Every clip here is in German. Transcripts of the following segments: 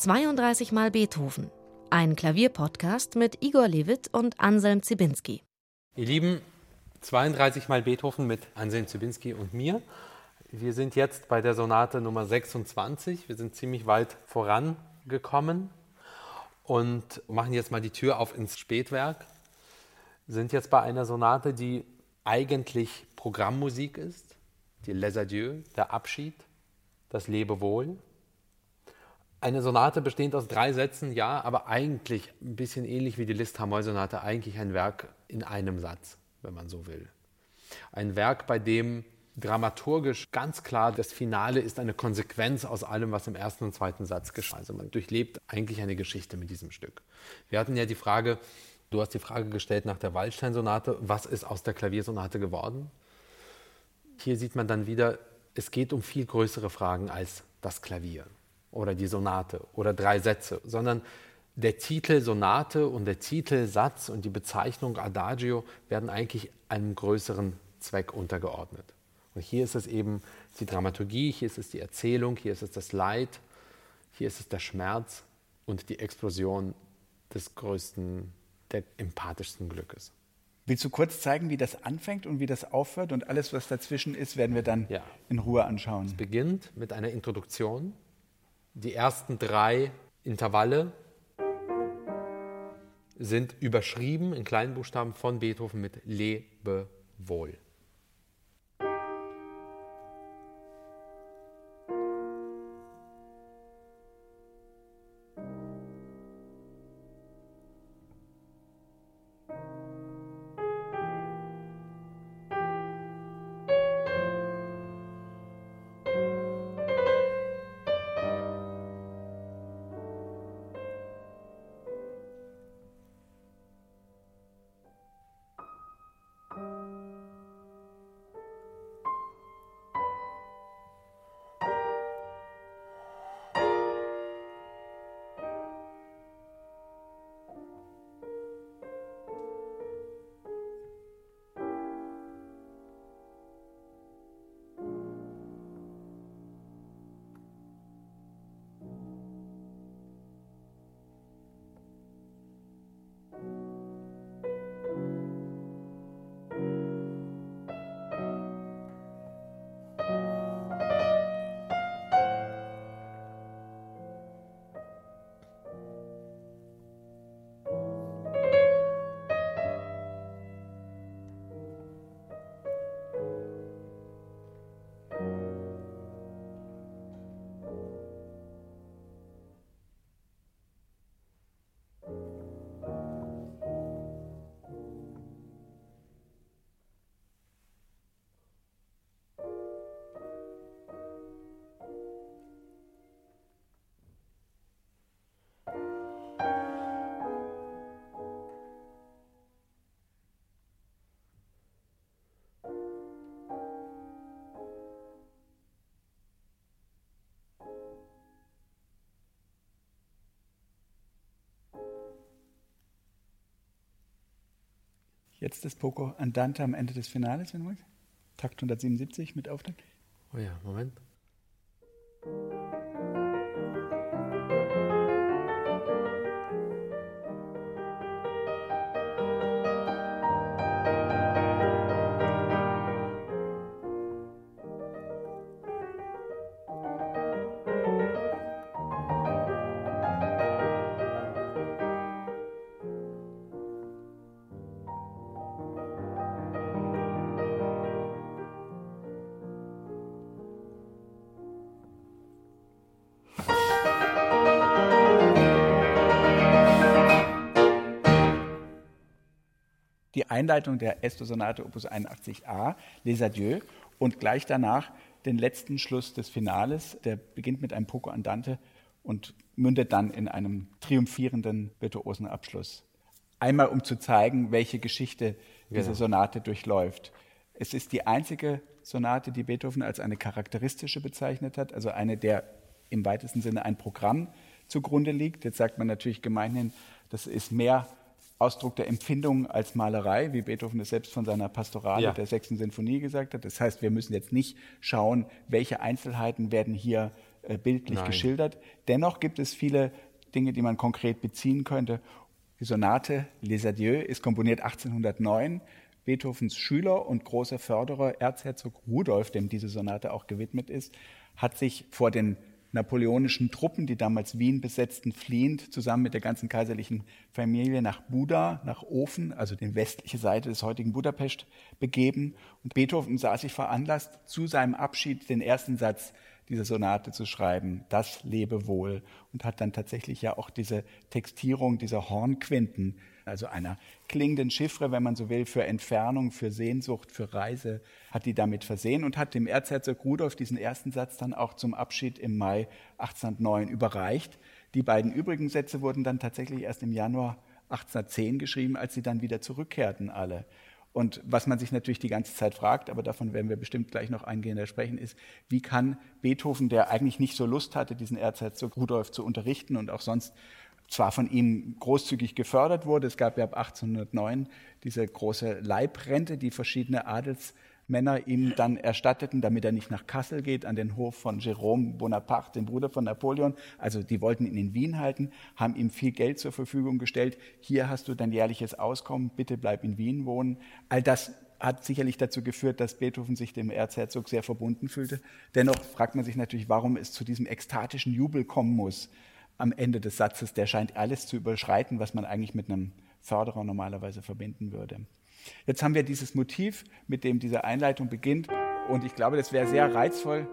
32 Mal Beethoven. Ein Klavierpodcast mit Igor Levit und Anselm Zibinski. Ihr Lieben, 32 Mal Beethoven mit Anselm Zibinski und mir. Wir sind jetzt bei der Sonate Nummer 26. Wir sind ziemlich weit vorangekommen und machen jetzt mal die Tür auf ins Spätwerk. Sind jetzt bei einer Sonate, die eigentlich Programmmusik ist, die Les Adieux, der Abschied, das Lebewohl. Eine Sonate bestehend aus drei Sätzen, ja, aber eigentlich ein bisschen ähnlich wie die Liszt Hamoy-Sonate, eigentlich ein Werk in einem Satz, wenn man so will. Ein Werk, bei dem dramaturgisch ganz klar das Finale ist eine Konsequenz aus allem, was im ersten und zweiten Satz geschah. Also man durchlebt eigentlich eine Geschichte mit diesem Stück. Wir hatten ja die Frage, du hast die Frage gestellt nach der Waldstein-Sonate, was ist aus der Klaviersonate geworden? Hier sieht man dann wieder, es geht um viel größere Fragen als das Klavier oder die Sonate oder drei Sätze, sondern der Titel Sonate und der Titelsatz und die Bezeichnung Adagio werden eigentlich einem größeren Zweck untergeordnet. Und hier ist es eben die Dramaturgie, hier ist es die Erzählung, hier ist es das Leid, hier ist es der Schmerz und die Explosion des größten, der empathischsten Glückes. Willst du kurz zeigen, wie das anfängt und wie das aufhört? Und alles, was dazwischen ist, werden wir dann ja. in Ruhe anschauen. Es beginnt mit einer Introduktion die ersten drei Intervalle sind überschrieben in kleinen Buchstaben von Beethoven mit Lebe Jetzt das Poco Andante am Ende des Finales, wenn du magst. Takt 177 mit Auftakt. Oh ja, Moment. Einleitung der Esto-Sonate Opus 81a, Les Adieux, und gleich danach den letzten Schluss des Finales, der beginnt mit einem Poco Andante und mündet dann in einem triumphierenden virtuosen Abschluss. Einmal um zu zeigen, welche Geschichte diese genau. Sonate durchläuft. Es ist die einzige Sonate, die Beethoven als eine charakteristische bezeichnet hat, also eine, der im weitesten Sinne ein Programm zugrunde liegt. Jetzt sagt man natürlich gemeinhin, das ist mehr Ausdruck der Empfindung als Malerei, wie Beethoven es selbst von seiner Pastorale ja. der sechsten Sinfonie gesagt hat. Das heißt, wir müssen jetzt nicht schauen, welche Einzelheiten werden hier äh, bildlich Nein. geschildert. Dennoch gibt es viele Dinge, die man konkret beziehen könnte. Die Sonate Les Adieux ist komponiert 1809. Beethovens Schüler und großer Förderer, Erzherzog Rudolf, dem diese Sonate auch gewidmet ist, hat sich vor den napoleonischen Truppen, die damals Wien besetzten, fliehend zusammen mit der ganzen kaiserlichen Familie nach Buda, nach Ofen, also die westliche Seite des heutigen Budapest, begeben. Und Beethoven sah sich veranlasst, zu seinem Abschied den ersten Satz dieser Sonate zu schreiben, das lebe wohl, und hat dann tatsächlich ja auch diese Textierung dieser Hornquinten, also einer klingenden Chiffre, wenn man so will, für Entfernung, für Sehnsucht, für Reise, hat die damit versehen und hat dem Erzherzog Rudolf diesen ersten Satz dann auch zum Abschied im Mai 1809 überreicht. Die beiden übrigen Sätze wurden dann tatsächlich erst im Januar 1810 geschrieben, als sie dann wieder zurückkehrten alle. Und was man sich natürlich die ganze Zeit fragt, aber davon werden wir bestimmt gleich noch eingehender sprechen, ist, wie kann Beethoven, der eigentlich nicht so Lust hatte, diesen Erzherzog Rudolf zu unterrichten und auch sonst zwar von ihm großzügig gefördert wurde, es gab ja ab 1809 diese große Leibrente, die verschiedene Adelsmänner ihm dann erstatteten, damit er nicht nach Kassel geht, an den Hof von Jérôme Bonaparte, dem Bruder von Napoleon. Also die wollten ihn in Wien halten, haben ihm viel Geld zur Verfügung gestellt. Hier hast du dein jährliches Auskommen, bitte bleib in Wien wohnen. All das hat sicherlich dazu geführt, dass Beethoven sich dem Erzherzog sehr verbunden fühlte. Dennoch fragt man sich natürlich, warum es zu diesem ekstatischen Jubel kommen muss am Ende des Satzes. Der scheint alles zu überschreiten, was man eigentlich mit einem Förderer normalerweise verbinden würde. Jetzt haben wir dieses Motiv, mit dem diese Einleitung beginnt. Und ich glaube, das wäre sehr reizvoll,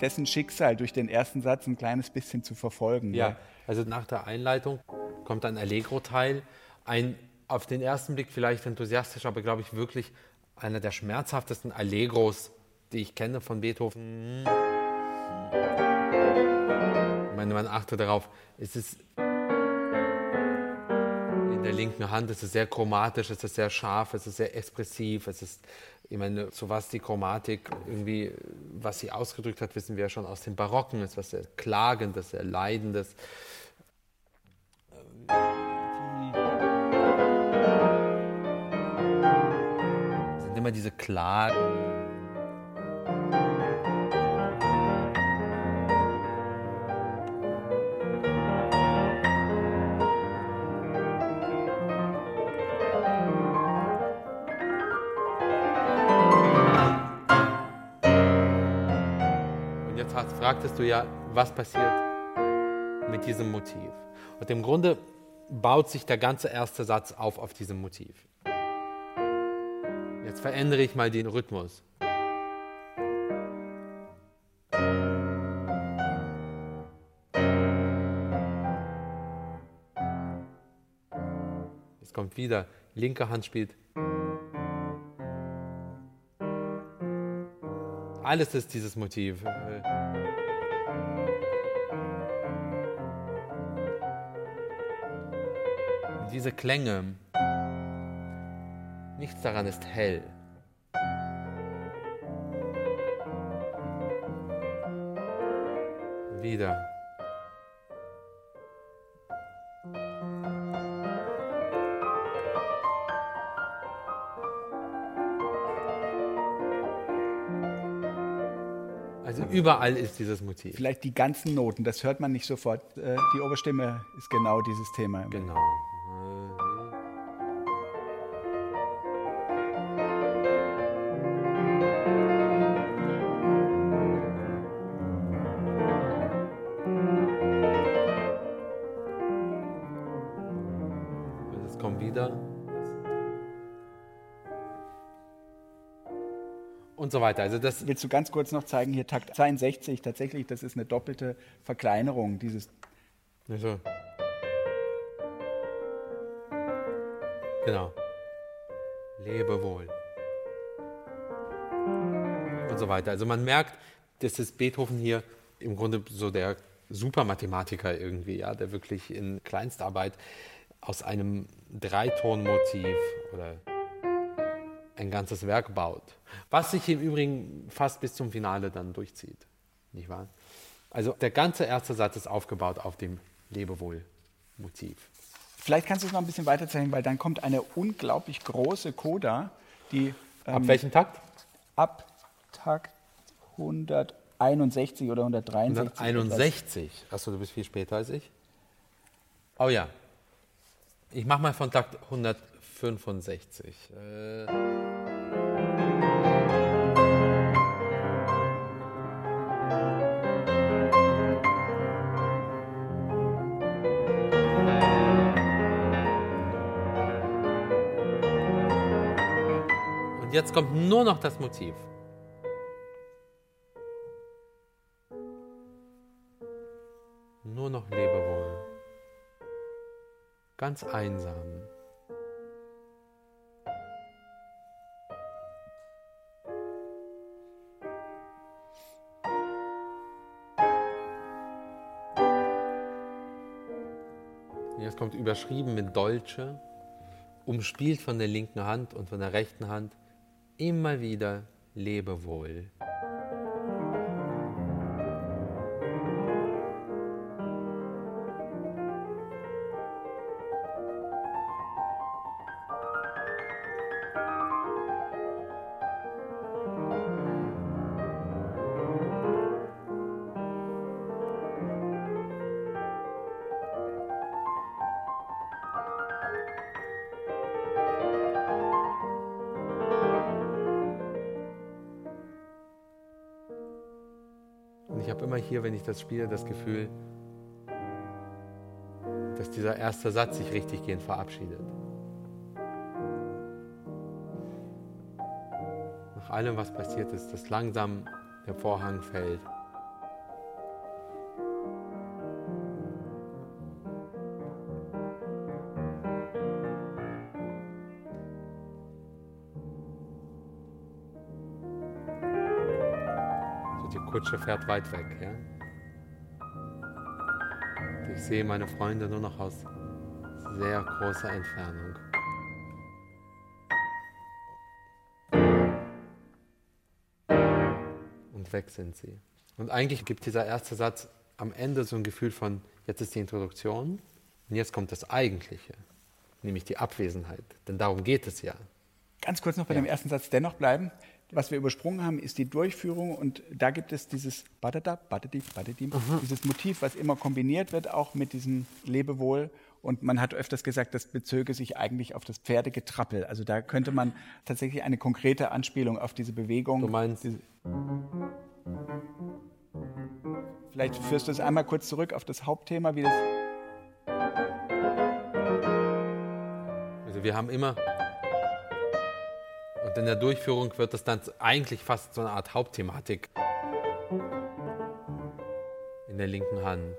dessen Schicksal durch den ersten Satz ein kleines bisschen zu verfolgen. Ja, also nach der Einleitung kommt ein Allegro-Teil. Ein auf den ersten Blick vielleicht enthusiastisch, aber glaube ich wirklich einer der schmerzhaftesten Allegros, die ich kenne von Beethoven. Ich meine, man achte darauf, es ist in der linken Hand, es ist sehr chromatisch, es ist sehr scharf, es ist sehr expressiv, es ist, ich meine, so was die Chromatik irgendwie, was sie ausgedrückt hat, wissen wir ja schon aus dem Barocken, es ist was sehr Klagendes, sehr Leidendes. Es sind immer diese Klagen. Fragtest du ja, was passiert mit diesem Motiv. Und im Grunde baut sich der ganze erste Satz auf auf diesem Motiv. Jetzt verändere ich mal den Rhythmus. Es kommt wieder, linke Hand spielt. Alles ist dieses Motiv. Diese Klänge, nichts daran ist hell. Wieder. Überall ist dieses Motiv. Vielleicht die ganzen Noten, das hört man nicht sofort. Äh, Die Oberstimme ist genau dieses Thema. Genau. Und so weiter. Also das, Willst du ganz kurz noch zeigen, hier Takt 62, tatsächlich, das ist eine doppelte Verkleinerung dieses Also. Genau. Lebe wohl. Und so weiter. Also man merkt, dass es Beethoven hier im Grunde so der Supermathematiker irgendwie, ja, der wirklich in Kleinstarbeit aus einem Dreitonmotiv oder ein ganzes Werk baut. Was sich im Übrigen fast bis zum Finale dann durchzieht. Nicht wahr? Also der ganze erste Satz ist aufgebaut auf dem Lebewohl-Motiv. Vielleicht kannst du es noch ein bisschen weiter zeigen, weil dann kommt eine unglaublich große Coda, die Ab ähm, welchem Takt? ab Takt 100 161 oder 163. 161. Achso, du bist viel später als ich. Oh ja. Ich mache mal von Takt 165. Äh Und jetzt kommt nur noch das Motiv. Nur noch Lebewohl. Ganz einsam. Überschrieben mit Dolce, umspielt von der linken Hand und von der rechten Hand immer wieder Lebewohl. Habe immer hier, wenn ich das spiele, das Gefühl, dass dieser erste Satz sich richtig gehend verabschiedet. Nach allem, was passiert ist, dass langsam der Vorhang fällt. Kutsche fährt weit weg. Ja? Ich sehe meine Freunde nur noch aus sehr großer Entfernung. Und weg sind sie. Und eigentlich gibt dieser erste Satz am Ende so ein Gefühl von, jetzt ist die Introduktion und jetzt kommt das Eigentliche, nämlich die Abwesenheit. Denn darum geht es ja. Ganz kurz noch bei ja. dem ersten Satz dennoch bleiben. Was wir übersprungen haben, ist die Durchführung und da gibt es dieses Badada, Badadi, Badadim, mhm. dieses Motiv, was immer kombiniert wird, auch mit diesem Lebewohl. Und man hat öfters gesagt, das bezöge sich eigentlich auf das Pferdegetrappel. Also da könnte man tatsächlich eine konkrete Anspielung auf diese Bewegung. Du meinst? Vielleicht führst du es einmal kurz zurück auf das Hauptthema, wie das. Also wir haben immer und in der Durchführung wird das dann eigentlich fast so eine Art Hauptthematik in der linken Hand.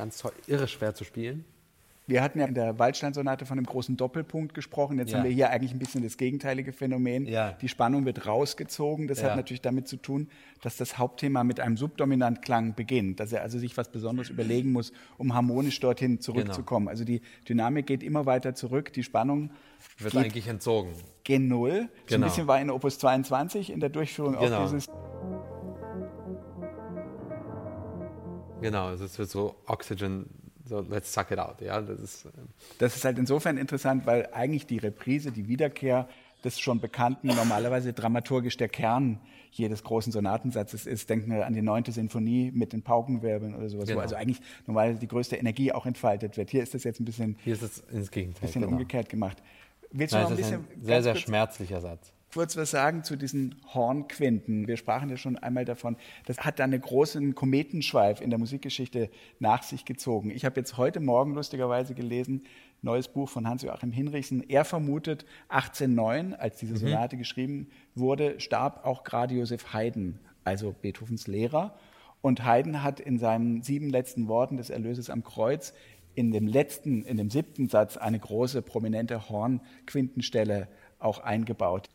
Ganz toll, irre schwer zu spielen. Wir hatten ja in der Waldstein-Sonate von einem großen Doppelpunkt gesprochen. Jetzt ja. haben wir hier eigentlich ein bisschen das gegenteilige Phänomen. Ja. Die Spannung wird rausgezogen. Das ja. hat natürlich damit zu tun, dass das Hauptthema mit einem Subdominantklang beginnt. Dass er also sich was Besonderes überlegen muss, um harmonisch dorthin zurückzukommen. Genau. Also die Dynamik geht immer weiter zurück. Die Spannung wird eigentlich entzogen. Gen Null. Genau. So ein bisschen war in Opus 22 in der Durchführung genau. auch dieses Genau, also es wird so Oxygen, so let's suck it out. Ja, das, ist, ähm das ist halt insofern interessant, weil eigentlich die Reprise, die Wiederkehr des schon bekannten, normalerweise dramaturgisch der Kern jedes großen Sonatensatzes ist. Denken wir an die neunte Sinfonie mit den Paukenwirbeln oder sowas, genau. wo also eigentlich normalerweise die größte Energie auch entfaltet wird. Hier ist das jetzt ein bisschen, Hier ist es ins Gegenteil, bisschen genau. umgekehrt gemacht. Willst du Nein, noch ein bisschen. Ein sehr, sehr schmerzlicher Satz kurz was sagen zu diesen Hornquinten. Wir sprachen ja schon einmal davon. Das hat dann einen großen Kometenschweif in der Musikgeschichte nach sich gezogen. Ich habe jetzt heute Morgen lustigerweise gelesen, neues Buch von Hans-Joachim Hinrichsen. Er vermutet, 1809, als diese mhm. Sonate mhm. geschrieben wurde, starb auch gerade Josef Haydn, also Beethovens Lehrer. Und Haydn hat in seinen sieben letzten Worten des Erlöses am Kreuz in dem letzten, in dem siebten Satz eine große prominente Hornquintenstelle auch eingebaut.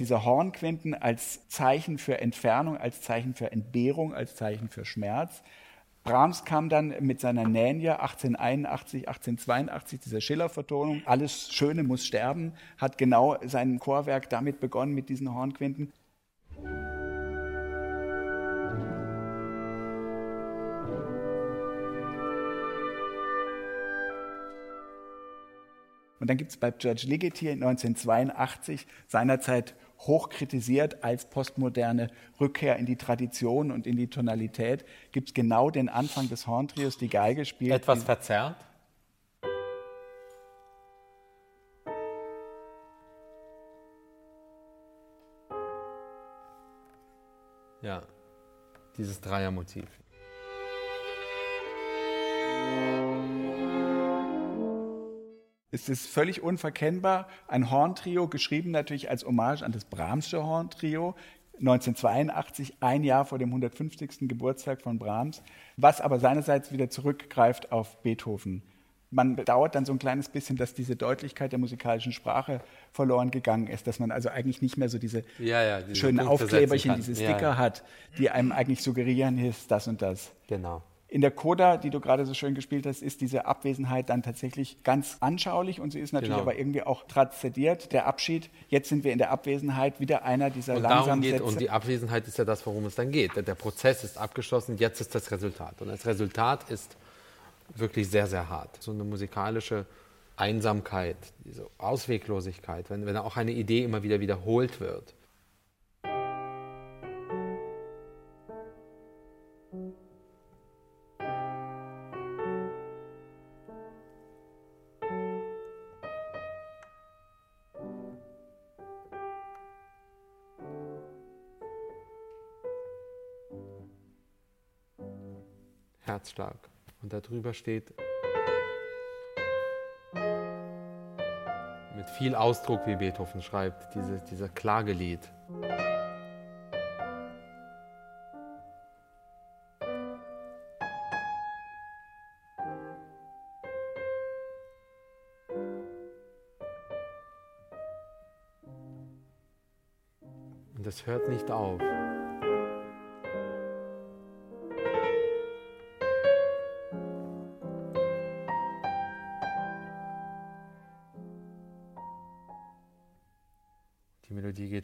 Diese Hornquinten als Zeichen für Entfernung, als Zeichen für Entbehrung, als Zeichen für Schmerz. Brahms kam dann mit seiner Nähnje 1881, 1882, dieser Schiller-Vertonung, Alles Schöne muss sterben, hat genau sein Chorwerk damit begonnen, mit diesen Hornquinten. Und dann gibt es bei George Ligeti 1982 seinerzeit hoch kritisiert als postmoderne Rückkehr in die Tradition und in die Tonalität, gibt es genau den Anfang des Horntrios, die Geige spielt. Etwas verzerrt? Ja, dieses Dreiermotiv. Es ist völlig unverkennbar ein Horntrio, geschrieben natürlich als Hommage an das Brahmsche Horntrio, 1982, ein Jahr vor dem 150. Geburtstag von Brahms, was aber seinerseits wieder zurückgreift auf Beethoven. Man bedauert dann so ein kleines bisschen, dass diese Deutlichkeit der musikalischen Sprache verloren gegangen ist, dass man also eigentlich nicht mehr so diese, ja, ja, diese schönen Aufkleberchen, diese Sticker ja, hat, die einem eigentlich suggerieren, hier ist das und das. Genau. In der Coda, die du gerade so schön gespielt hast, ist diese Abwesenheit dann tatsächlich ganz anschaulich und sie ist natürlich genau. aber irgendwie auch transzediert. Der Abschied, jetzt sind wir in der Abwesenheit, wieder einer dieser und langsamen geht, Sätze. Und die Abwesenheit ist ja das, worum es dann geht. Der Prozess ist abgeschlossen, jetzt ist das Resultat. Und das Resultat ist wirklich sehr, sehr hart. So eine musikalische Einsamkeit, diese Ausweglosigkeit, wenn, wenn auch eine Idee immer wieder wiederholt wird. Herzstark. Und darüber steht mit viel Ausdruck, wie Beethoven schreibt, diese, dieser Klagelied. Und das hört nicht auf.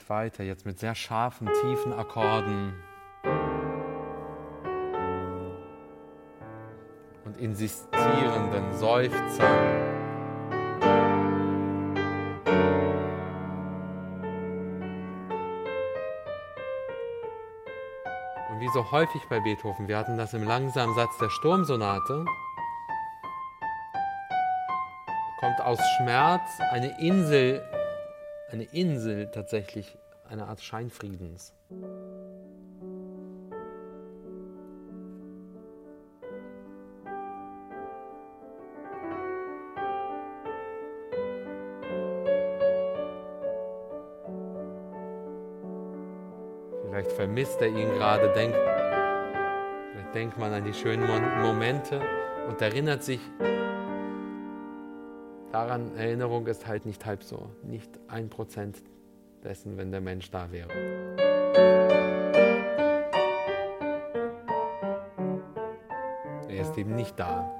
Weiter, jetzt mit sehr scharfen, tiefen Akkorden. Und insistierenden Seufzern. Und wie so häufig bei Beethoven, wir hatten das im langsamen Satz der Sturmsonate, kommt aus Schmerz eine Insel eine Insel tatsächlich, eine Art Scheinfriedens. Vielleicht vermisst er ihn gerade, denkt, vielleicht denkt man an die schönen Momente und erinnert sich, daran, Erinnerung ist halt nicht halb so, nicht ein Prozent dessen, wenn der Mensch da wäre. Er ist eben nicht da.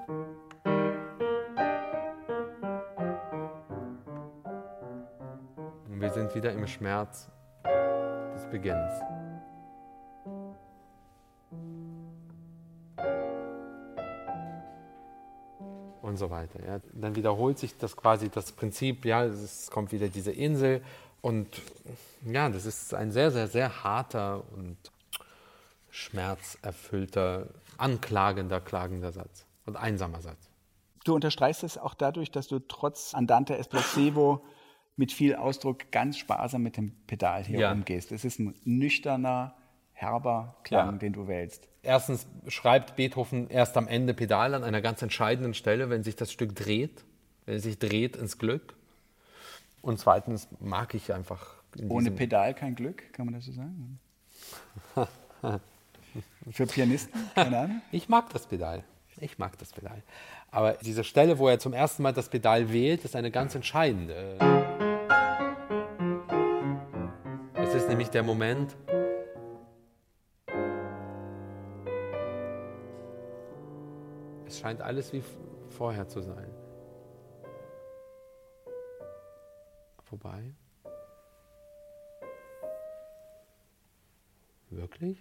Und wir sind wieder im Schmerz des Beginns. Und so weiter. Ja. Dann wiederholt sich das quasi das Prinzip, ja, es kommt wieder diese Insel und ja, das ist ein sehr, sehr, sehr harter und schmerzerfüllter, anklagender, klagender Satz und einsamer Satz. Du unterstreichst es auch dadurch, dass du trotz Andante Esplosivo mit viel Ausdruck ganz sparsam mit dem Pedal hier ja. umgehst. Es ist ein nüchterner, herber Klang, ja. den du wählst. Erstens schreibt Beethoven erst am Ende Pedal an einer ganz entscheidenden Stelle, wenn sich das Stück dreht, wenn es sich dreht ins Glück. Und zweitens mag ich einfach. Ohne Pedal kein Glück, kann man das so sagen? Für Pianisten? Keine Ahnung. Ich mag das Pedal. Ich mag das Pedal. Aber diese Stelle, wo er zum ersten Mal das Pedal wählt, ist eine ganz entscheidende. nämlich der Moment, es scheint alles wie vorher zu sein. Vorbei. Wirklich?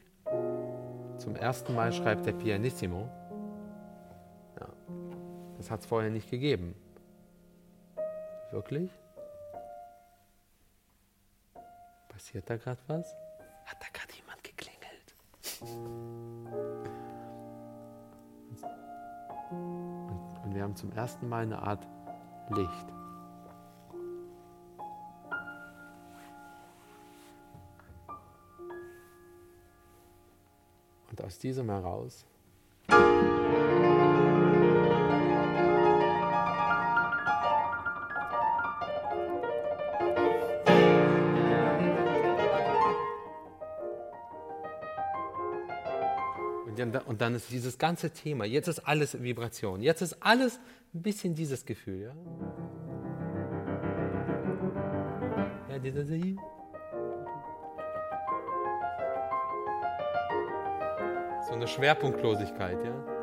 Zum ersten Mal schreibt der Pianissimo. Ja. Das hat es vorher nicht gegeben. Wirklich? Passiert da gerade was? Und, zum ersten Mal eine Art Licht. Und aus diesem heraus Und dann ist dieses ganze Thema, jetzt ist alles Vibration, jetzt ist alles ein bisschen dieses Gefühl. Ja, So eine Schwerpunktlosigkeit, ja.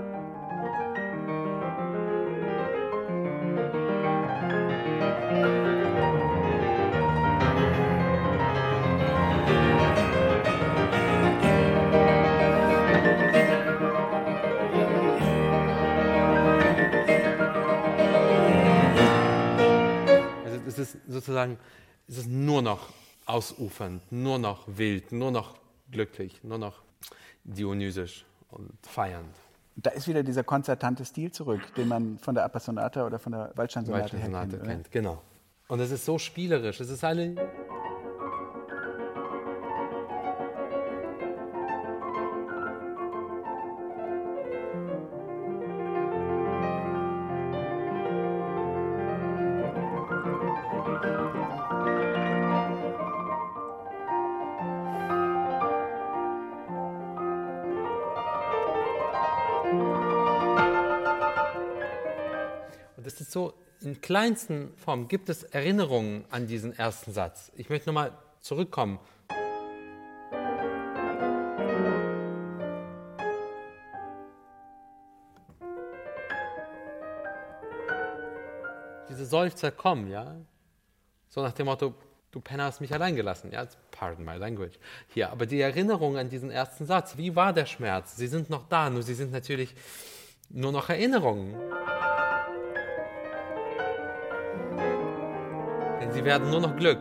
Sozusagen ist es nur noch ausufernd, nur noch wild, nur noch glücklich, nur noch dionysisch und feiernd. Da ist wieder dieser konzertante Stil zurück, den man von der Appassionata oder von der Waldsteinsonate Waldstein kennt. kennt genau. Und es ist so spielerisch, es ist eine in kleinsten Formen gibt es Erinnerungen an diesen ersten Satz. Ich möchte nochmal zurückkommen. Diese Seufzer kommen, ja. So nach dem Motto, du Penner hast mich allein gelassen. Ja, pardon my language. Hier, aber die Erinnerung an diesen ersten Satz, wie war der Schmerz? Sie sind noch da, nur sie sind natürlich nur noch Erinnerungen. Sie werden nur noch Glück.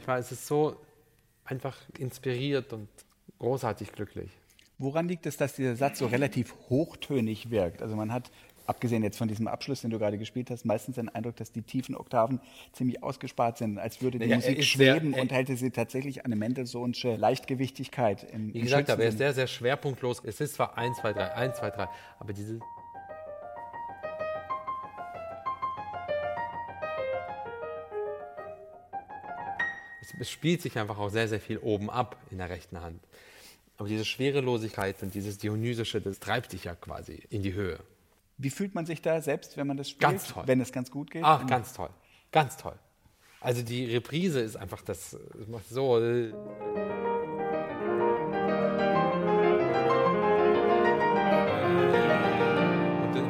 Ich weiß, es ist so einfach inspiriert und großartig glücklich. Woran liegt es, dass dieser Satz so relativ hochtönig wirkt? Also man hat abgesehen jetzt von diesem Abschluss, den du gerade gespielt hast, meistens den Eindruck, dass die tiefen Oktaven ziemlich ausgespart sind, als würde die ja, Musik schweben sehr, und hätte sie tatsächlich eine Mendelssohnsche Leichtgewichtigkeit. Im, Wie gesagt, aber er ist sehr, sehr schwerpunktlos. Es ist zwar 1, 2, 3, 1, 2, 3, aber diese es spielt sich einfach auch sehr, sehr viel oben ab in der rechten Hand. Aber diese Schwerelosigkeit und dieses Dionysische, das treibt dich ja quasi in die Höhe. Wie fühlt man sich da selbst, wenn man das spielt? Ganz toll. Wenn es ganz gut geht? Ach, ganz toll. Ganz toll. Also die Reprise ist einfach das, das macht so. Und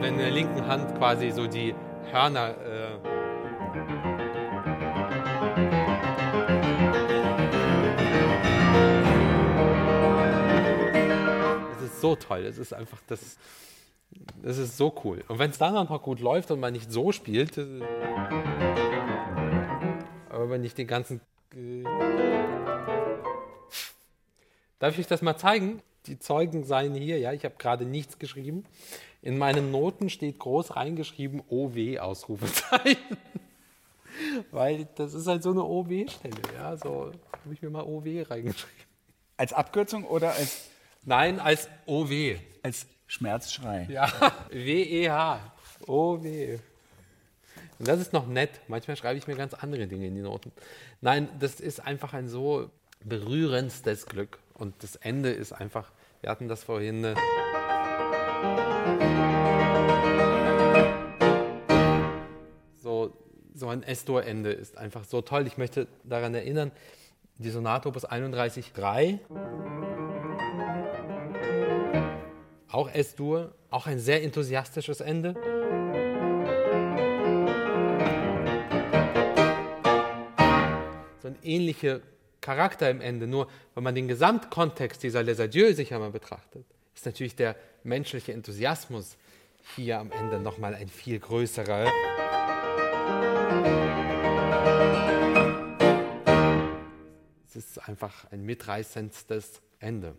wenn in der linken Hand quasi so die Hörner. Äh, es ist so toll. Es ist einfach das. Das ist so cool. Und wenn es dann auch noch gut läuft und man nicht so spielt, aber wenn nicht den ganzen. Darf ich euch das mal zeigen? Die Zeugen seien hier, ja, ich habe gerade nichts geschrieben. In meinen Noten steht groß reingeschrieben OW Ausrufezeichen. Weil das ist halt so eine OW-Stelle, ja, so habe ich mir mal OW reingeschrieben. Als Abkürzung oder als Nein, als OW. Als Schmerzschrei. Ja, W-E-H. Oh, weh. Und das ist noch nett. Manchmal schreibe ich mir ganz andere Dinge in die Noten. Nein, das ist einfach ein so berührendstes Glück. Und das Ende ist einfach, wir hatten das vorhin. Ne so, so ein S-Dur-Ende ist einfach so toll. Ich möchte daran erinnern, die Sonate Opus 31.3 auch S-Dur, auch ein sehr enthusiastisches Ende. So ein ähnlicher Charakter im Ende, nur wenn man den Gesamtkontext dieser Les Adieux sich einmal betrachtet, ist natürlich der menschliche Enthusiasmus hier am Ende nochmal ein viel größerer. Es ist einfach ein mitreißendes Ende.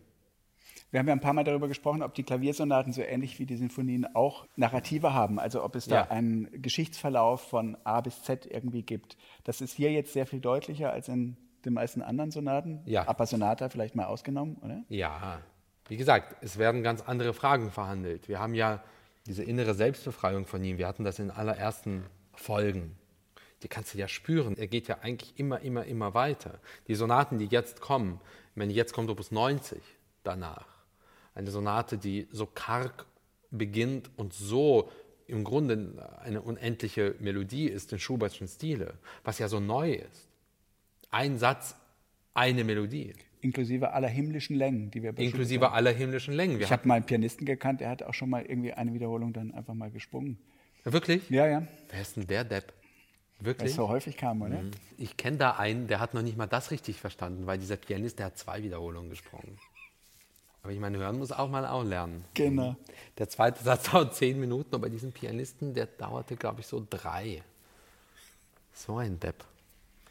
Wir haben ja ein paar Mal darüber gesprochen, ob die Klaviersonaten so ähnlich wie die Sinfonien auch Narrative haben, also ob es da ja. einen Geschichtsverlauf von A bis Z irgendwie gibt. Das ist hier jetzt sehr viel deutlicher als in den meisten anderen Sonaten. Ja. Appassionata vielleicht mal ausgenommen, oder? Ja. Wie gesagt, es werden ganz andere Fragen verhandelt. Wir haben ja diese innere Selbstbefreiung von ihm. Wir hatten das in allerersten Folgen. Die kannst du ja spüren. Er geht ja eigentlich immer, immer, immer weiter. Die Sonaten, die jetzt kommen, meine, jetzt kommt Opus 90 danach. Eine Sonate, die so karg beginnt und so im Grunde eine unendliche Melodie ist in Schubertschen Stile, was ja so neu ist. Ein Satz, eine Melodie. Inklusive aller himmlischen Längen, die wir Inklusive aller himmlischen Längen. Wir ich habe mal einen Pianisten gekannt, der hat auch schon mal irgendwie eine Wiederholung dann einfach mal gesprungen. Wirklich? Ja, ja. Wer ist denn der Depp? Wirklich? Es so häufig kam, oder? Mhm. Ich kenne da einen, der hat noch nicht mal das richtig verstanden, weil dieser Pianist, der hat zwei Wiederholungen gesprungen. Aber ich meine, hören muss auch mal auch lernen. Genau. Der zweite Satz dauert zehn Minuten, aber bei diesem Pianisten, der dauerte, glaube ich, so drei. So ein Depp.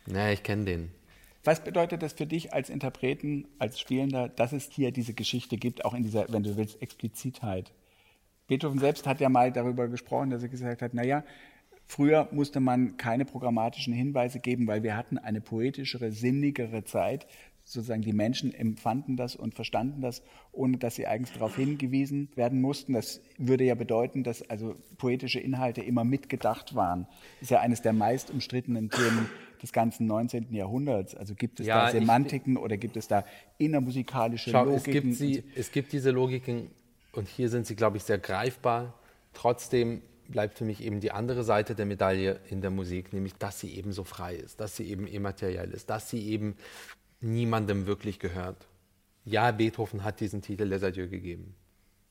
Naja, ich kenne den. Was bedeutet das für dich als Interpreten, als Spielender, dass es hier diese Geschichte gibt, auch in dieser, wenn du willst, Explizitheit? Beethoven selbst hat ja mal darüber gesprochen, dass er gesagt hat, naja, früher musste man keine programmatischen Hinweise geben, weil wir hatten eine poetischere, sinnigere Zeit. Sozusagen die Menschen empfanden das und verstanden das, ohne dass sie eigentlich darauf hingewiesen werden mussten. Das würde ja bedeuten, dass also poetische Inhalte immer mitgedacht waren. Das ist ja eines der meist umstrittenen Themen des ganzen 19. Jahrhunderts? Also gibt es ja, da Semantiken ich, oder gibt es da innermusikalische schau, Logiken? Es gibt, sie, es gibt diese Logiken und hier sind sie, glaube ich, sehr greifbar. Trotzdem bleibt für mich eben die andere Seite der Medaille in der Musik, nämlich dass sie eben so frei ist, dass sie eben immateriell ist, dass sie eben niemandem wirklich gehört. Ja, Beethoven hat diesen Titel Les Adieux gegeben.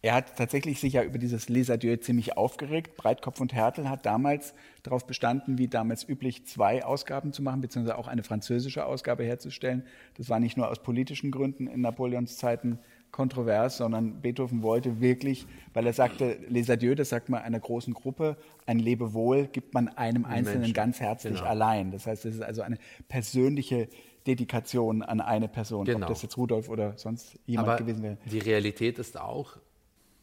Er hat tatsächlich sich ja über dieses Les Adieux ziemlich aufgeregt. Breitkopf und Hertel hat damals darauf bestanden, wie damals üblich, zwei Ausgaben zu machen, beziehungsweise auch eine französische Ausgabe herzustellen. Das war nicht nur aus politischen Gründen in Napoleons Zeiten kontrovers, sondern Beethoven wollte wirklich, weil er sagte, Les Adieux, das sagt man einer großen Gruppe, ein Lebewohl gibt man einem Einzelnen Menschen. ganz herzlich genau. allein. Das heißt, es ist also eine persönliche Dedikation an eine Person, genau. ob das jetzt Rudolf oder sonst jemand Aber gewesen wäre. Die Realität ist auch,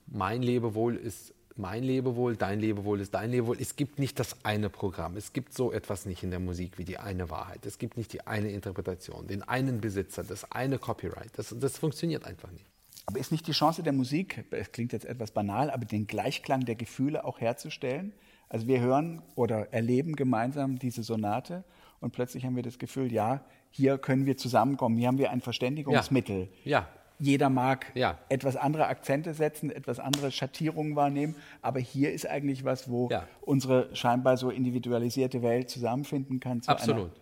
mein Lebewohl ist mein Lebewohl, dein Lebewohl ist dein Lebewohl. Es gibt nicht das eine Programm. Es gibt so etwas nicht in der Musik wie die eine Wahrheit. Es gibt nicht die eine Interpretation, den einen Besitzer, das eine Copyright. Das, das funktioniert einfach nicht. Aber ist nicht die Chance der Musik, es klingt jetzt etwas banal, aber den Gleichklang der Gefühle auch herzustellen? Also wir hören oder erleben gemeinsam diese Sonate und plötzlich haben wir das Gefühl, ja, hier können wir zusammenkommen, hier haben wir ein Verständigungsmittel. Ja. ja. Jeder mag ja. etwas andere Akzente setzen, etwas andere Schattierungen wahrnehmen, aber hier ist eigentlich was, wo ja. unsere scheinbar so individualisierte Welt zusammenfinden kann. Absolut.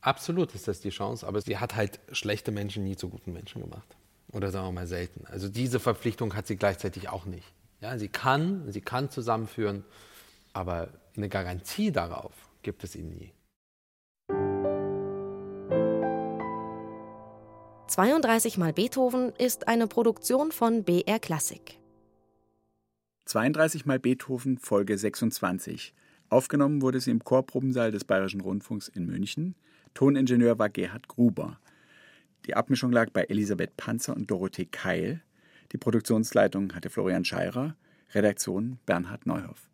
Absolut ist das die Chance, aber sie hat halt schlechte Menschen nie zu guten Menschen gemacht. Oder sagen wir mal selten. Also diese Verpflichtung hat sie gleichzeitig auch nicht. Ja, sie kann, sie kann zusammenführen, aber eine Garantie darauf gibt es ihnen nie. 32 mal Beethoven ist eine Produktion von BR Klassik. 32 mal Beethoven Folge 26. Aufgenommen wurde sie im Chorprobensaal des Bayerischen Rundfunks in München. Toningenieur war Gerhard Gruber. Die Abmischung lag bei Elisabeth Panzer und Dorothee Keil. Die Produktionsleitung hatte Florian Scheirer. Redaktion Bernhard Neuhoff.